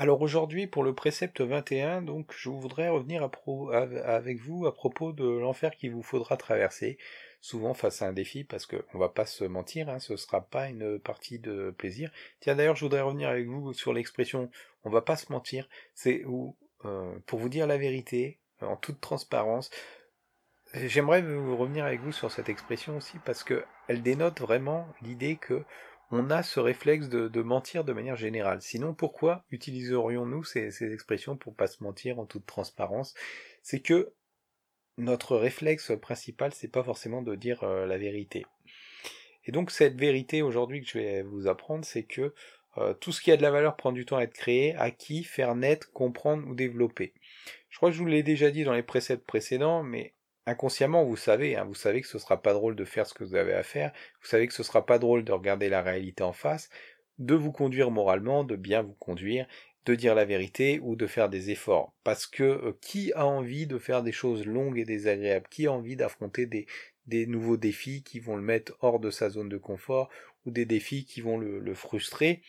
Alors aujourd'hui, pour le précepte 21, donc, je voudrais revenir avec vous à propos de l'enfer qu'il vous faudra traverser, souvent face à un défi, parce qu'on ne va pas se mentir, hein, ce ne sera pas une partie de plaisir. Tiens, d'ailleurs, je voudrais revenir avec vous sur l'expression « on va pas se mentir », c'est euh, pour vous dire la vérité, en toute transparence, j'aimerais revenir avec vous sur cette expression aussi, parce qu'elle dénote vraiment l'idée que on a ce réflexe de, mentir de manière générale. Sinon, pourquoi utiliserions-nous ces, expressions pour pas se mentir en toute transparence? C'est que notre réflexe principal, c'est pas forcément de dire euh, la vérité. Et donc cette vérité aujourd'hui que je vais vous apprendre, c'est que euh, tout ce qui a de la valeur prend du temps à être créé, acquis, faire naître, comprendre ou développer. Je crois que je vous l'ai déjà dit dans les préceptes précédents, mais inconsciemment, vous savez, hein, vous savez que ce sera pas drôle de faire ce que vous avez à faire, vous savez que ce sera pas drôle de regarder la réalité en face, de vous conduire moralement, de bien vous conduire, de dire la vérité ou de faire des efforts. Parce que euh, qui a envie de faire des choses longues et désagréables? Qui a envie d'affronter des, des nouveaux défis qui vont le mettre hors de sa zone de confort ou des défis qui vont le, le frustrer?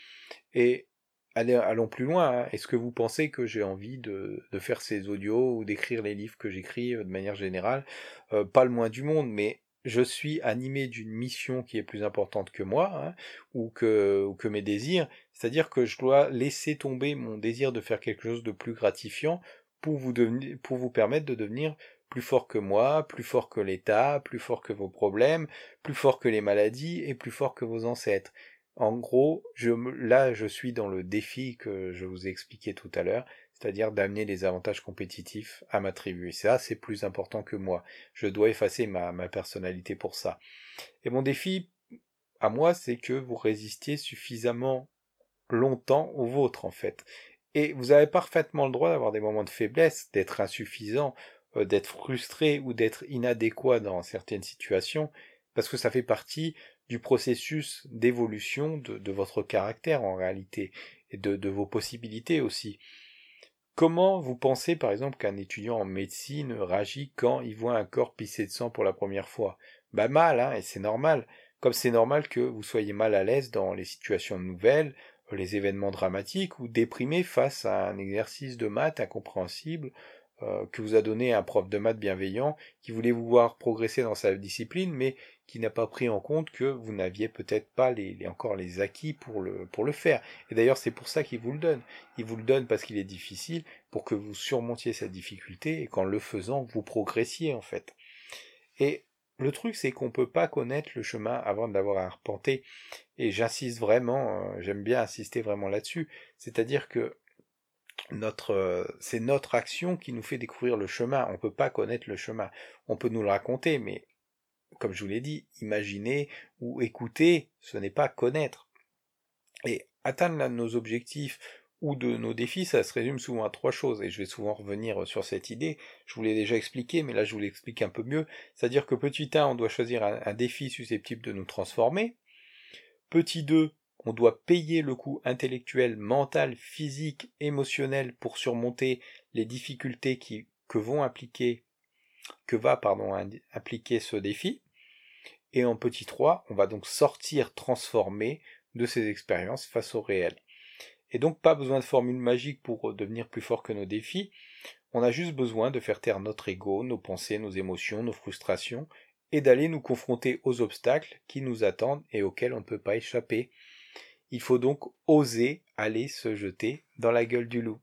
Et allons plus loin. Hein. Est-ce que vous pensez que j'ai envie de, faire ces audios ou d'écrire les livres que j'écris euh, de manière générale? Euh, Pas le moins du monde, mais je suis animé d'une mission qui est plus importante que moi hein, ou, que, mes désirs. C'est-à-dire que je dois laisser tomber mon désir de faire quelque chose de plus gratifiant pour vous, pour vous permettre de devenir plus fort que moi, plus fort que l'État, plus fort que vos problèmes, plus fort que les maladies et plus fort que vos ancêtres. En gros, là, je suis dans le défi que je vous ai expliqué tout à l'heure, c'est-à-dire d'amener les avantages compétitifs à ma tribu. Ça, c'est plus important que moi. Je dois effacer ma, ma personnalité pour ça. Et mon défi, à moi, c'est que vous résistiez suffisamment longtemps au vôtre, en fait. Et vous avez parfaitement le droit d'avoir des moments de faiblesse, d'être insuffisant, euh, d'être frustré ou d'être inadéquat dans certaines situations, parce que ça fait partie du processus d'évolution de, votre caractère en réalité, et de, vos possibilités aussi. Comment vous pensez par exemple qu'un étudiant en médecine réagit quand il voit un corps pissé de sang pour la première fois? Bah mal, hein, et c'est normal. Comme c'est normal que vous soyez mal à l'aise dans les situations nouvelles, les événements dramatiques, ou déprimé face à un exercice de maths incompréhensible, euh, que vous a donné un prof de maths bienveillant qui voulait vous voir progresser dans sa discipline, mais qui n'a pas pris en compte que vous n'aviez peut-être pas les, encore les acquis pour le, faire. Et d'ailleurs, c'est pour ça qu'il vous le donne. Il vous le donne parce qu'il est difficile, pour que vous surmontiez cette difficulté et qu'en le faisant, vous progressiez en fait. Et le truc, c'est qu'on ne peut pas connaître le chemin avant de l'avoir arpenté. Et j'insiste vraiment, euh, j'aime bien insister vraiment là-dessus. C'est-à-dire que notre, c'est notre action qui nous fait découvrir le chemin. On ne peut pas connaître le chemin. On peut nous le raconter, mais comme je vous l'ai dit, imaginer ou écouter, ce n'est pas connaître. Et atteindre nos objectifs ou de nos défis, ça se résume souvent à trois choses, et je vais souvent revenir sur cette idée, je vous l'ai déjà expliqué, mais là je vous l'explique un peu mieux, c'est-à-dire que petit 1, on doit choisir un, défi susceptible de nous transformer, petit 2, on doit payer le coût intellectuel, mental, physique, émotionnel pour surmonter les difficultés qui, que vont appliquer, que va, pardon, appliquer ce défi. Et en petit 3, on va donc sortir transformé de ces expériences face au réel. Et donc pas besoin de formule magique pour devenir plus fort que nos défis, on a juste besoin de faire taire notre ego, nos pensées, nos émotions, nos frustrations, et d'aller nous confronter aux obstacles qui nous attendent et auxquels on ne peut pas échapper, il faut donc oser aller se jeter dans la gueule du loup.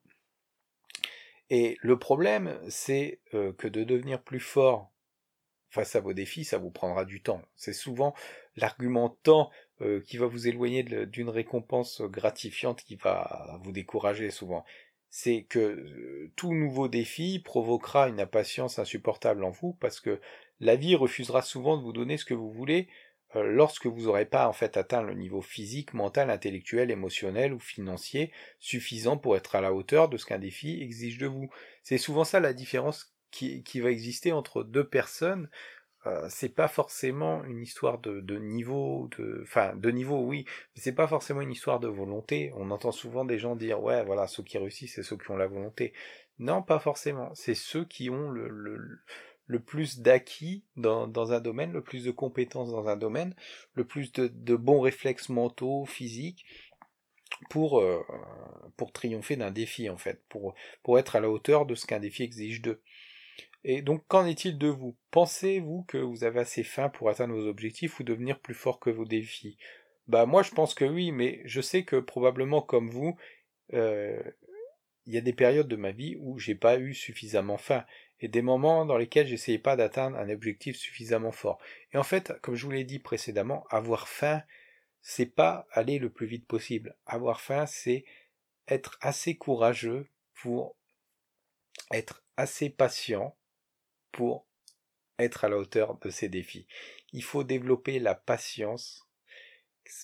Et le problème, c'est euh, que de devenir plus fort face à vos défis, ça vous prendra du temps. C'est souvent l'argument euh, qui va vous éloigner d'une récompense gratifiante qui va vous décourager souvent. C'est que euh, tout nouveau défi provoquera une impatience insupportable en vous parce que la vie refusera souvent de vous donner ce que vous voulez euh, lorsque vous n'aurez pas en fait atteint le niveau physique, mental, intellectuel, émotionnel ou financier suffisant pour être à la hauteur de ce qu'un défi exige de vous. C'est souvent ça la différence qui, va exister entre deux personnes. Euh, c'est pas forcément une histoire de, de niveau, de, enfin de niveau oui, mais c'est pas forcément une histoire de volonté. On entend souvent des gens dire ouais voilà ceux qui réussissent c'est ceux qui ont la volonté. Non pas forcément, c'est ceux qui ont le, le le plus d'acquis dans, dans, un domaine, le plus de compétences dans un domaine, le plus de, de bons réflexes mentaux, physiques, pour, euh, pour triompher d'un défi en fait, pour, pour être à la hauteur de ce qu'un défi exige d'eux. Et donc qu'en est-il de vous? Pensez-vous que vous avez assez faim pour atteindre vos objectifs ou devenir plus fort que vos défis? Bah moi je pense que oui, mais je sais que probablement comme vous, euh, il y a des périodes de ma vie où j'ai pas eu suffisamment faim et des moments dans lesquels j'essayais pas d'atteindre un objectif suffisamment fort. Et en fait, comme je vous l'ai dit précédemment, avoir faim, c'est pas aller le plus vite possible. Avoir faim, c'est être assez courageux pour être assez patient pour être à la hauteur de ces défis. Il faut développer la patience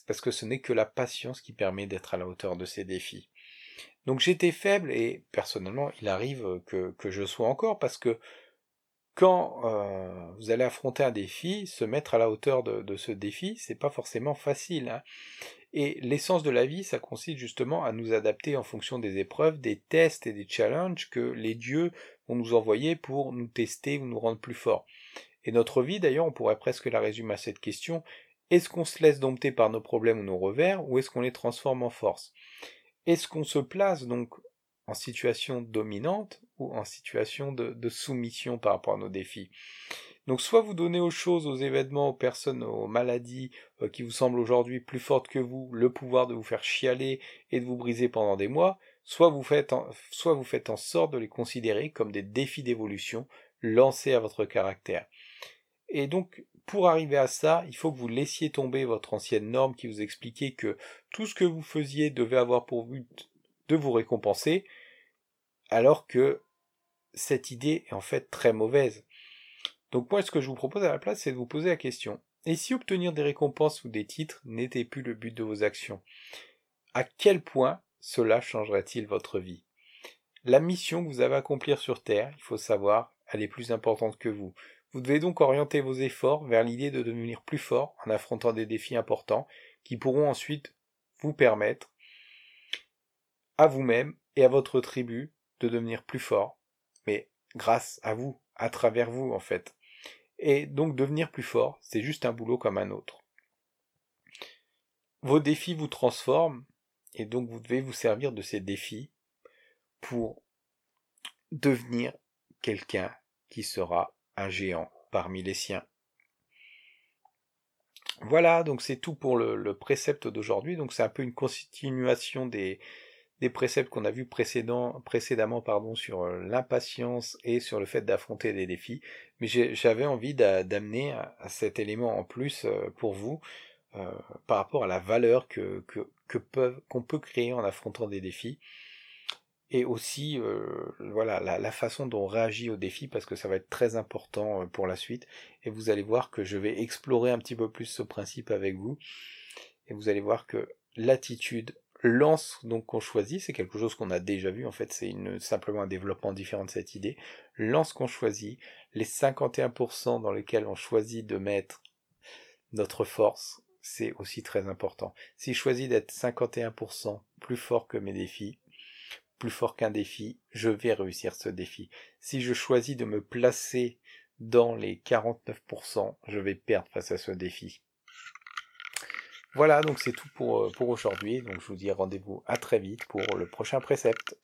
parce que ce n'est que la patience qui permet d'être à la hauteur de ces défis. Donc j'étais faible et personnellement il arrive que, je sois encore parce que quand euh, vous allez affronter un défi, se mettre à la hauteur de, de ce défi, c'est pas forcément facile. Hein. Et l'essence de la vie, ça consiste justement à nous adapter en fonction des épreuves, des tests et des challenges que les dieux vont nous envoyer pour nous tester ou nous rendre plus forts. Et notre vie, d'ailleurs, on pourrait presque la résumer à cette question, est-ce qu'on se laisse dompter par nos problèmes ou nos revers, ou est-ce qu'on les transforme en force? Est-ce qu'on se place donc en situation dominante ou en situation de, soumission par rapport à nos défis? Donc soit vous donnez aux choses, aux événements, aux personnes, aux maladies euh, qui vous semblent aujourd'hui plus fortes que vous, le pouvoir de vous faire chialer et de vous briser pendant des mois, soit vous faites soit vous faites en sorte de les considérer comme des défis d'évolution lancés à votre caractère. Et donc, pour arriver à ça, il faut que vous laissiez tomber votre ancienne norme qui vous expliquait que tout ce que vous faisiez devait avoir pour but de vous récompenser, alors que cette idée est en fait très mauvaise. Donc moi, ce que je vous propose à la place, c'est de vous poser la question. Et si obtenir des récompenses ou des titres n'était plus le but de vos actions À quel point cela changerait-il votre vie? La mission que vous avez à accomplir sur Terre, il faut savoir, elle est plus importante que vous. Vous devez donc orienter vos efforts vers l'idée de devenir plus fort en affrontant des défis importants qui pourront ensuite vous permettre à vous-même et à votre tribu de devenir plus fort, mais grâce à vous, à travers vous en fait. Et donc devenir plus fort, c'est juste un boulot comme un autre. Vos défis vous transforment, et donc vous devez vous servir de ces défis pour devenir quelqu'un qui sera un géant parmi les siens. Voilà, donc c'est tout pour le, précepte d'aujourd'hui. Donc c'est un peu une continuation des, des préceptes qu'on a vus précédemment sur euh, l'impatience et sur le fait d'affronter des défis, mais j'avais envie d'amener cet élément en plus euh, pour vous euh, par rapport à la valeur qu'on peut créer en affrontant des défis. Et aussi voilà la, la, façon dont on réagit aux défis parce que ça va être très important pour la suite. Et vous allez voir que je vais explorer un petit peu plus ce principe avec vous. Et vous allez voir que l'attitude lance donc qu'on choisit, c'est quelque chose qu'on a déjà vu en fait, c'est simplement un développement différent de cette idée. Lance qu'on choisit, les 51% dans lesquels on choisit de mettre notre force, c'est aussi très important. Si je choisis d'être 51% plus fort que mes défis, plus fort qu'un défi, je vais réussir ce défi. Si je choisis de me placer dans les 49%, je vais perdre face à ce défi. Voilà, donc c'est tout pour, euh, pour aujourd'hui. Donc je vous dis rendez-vous à très vite pour le prochain précepte.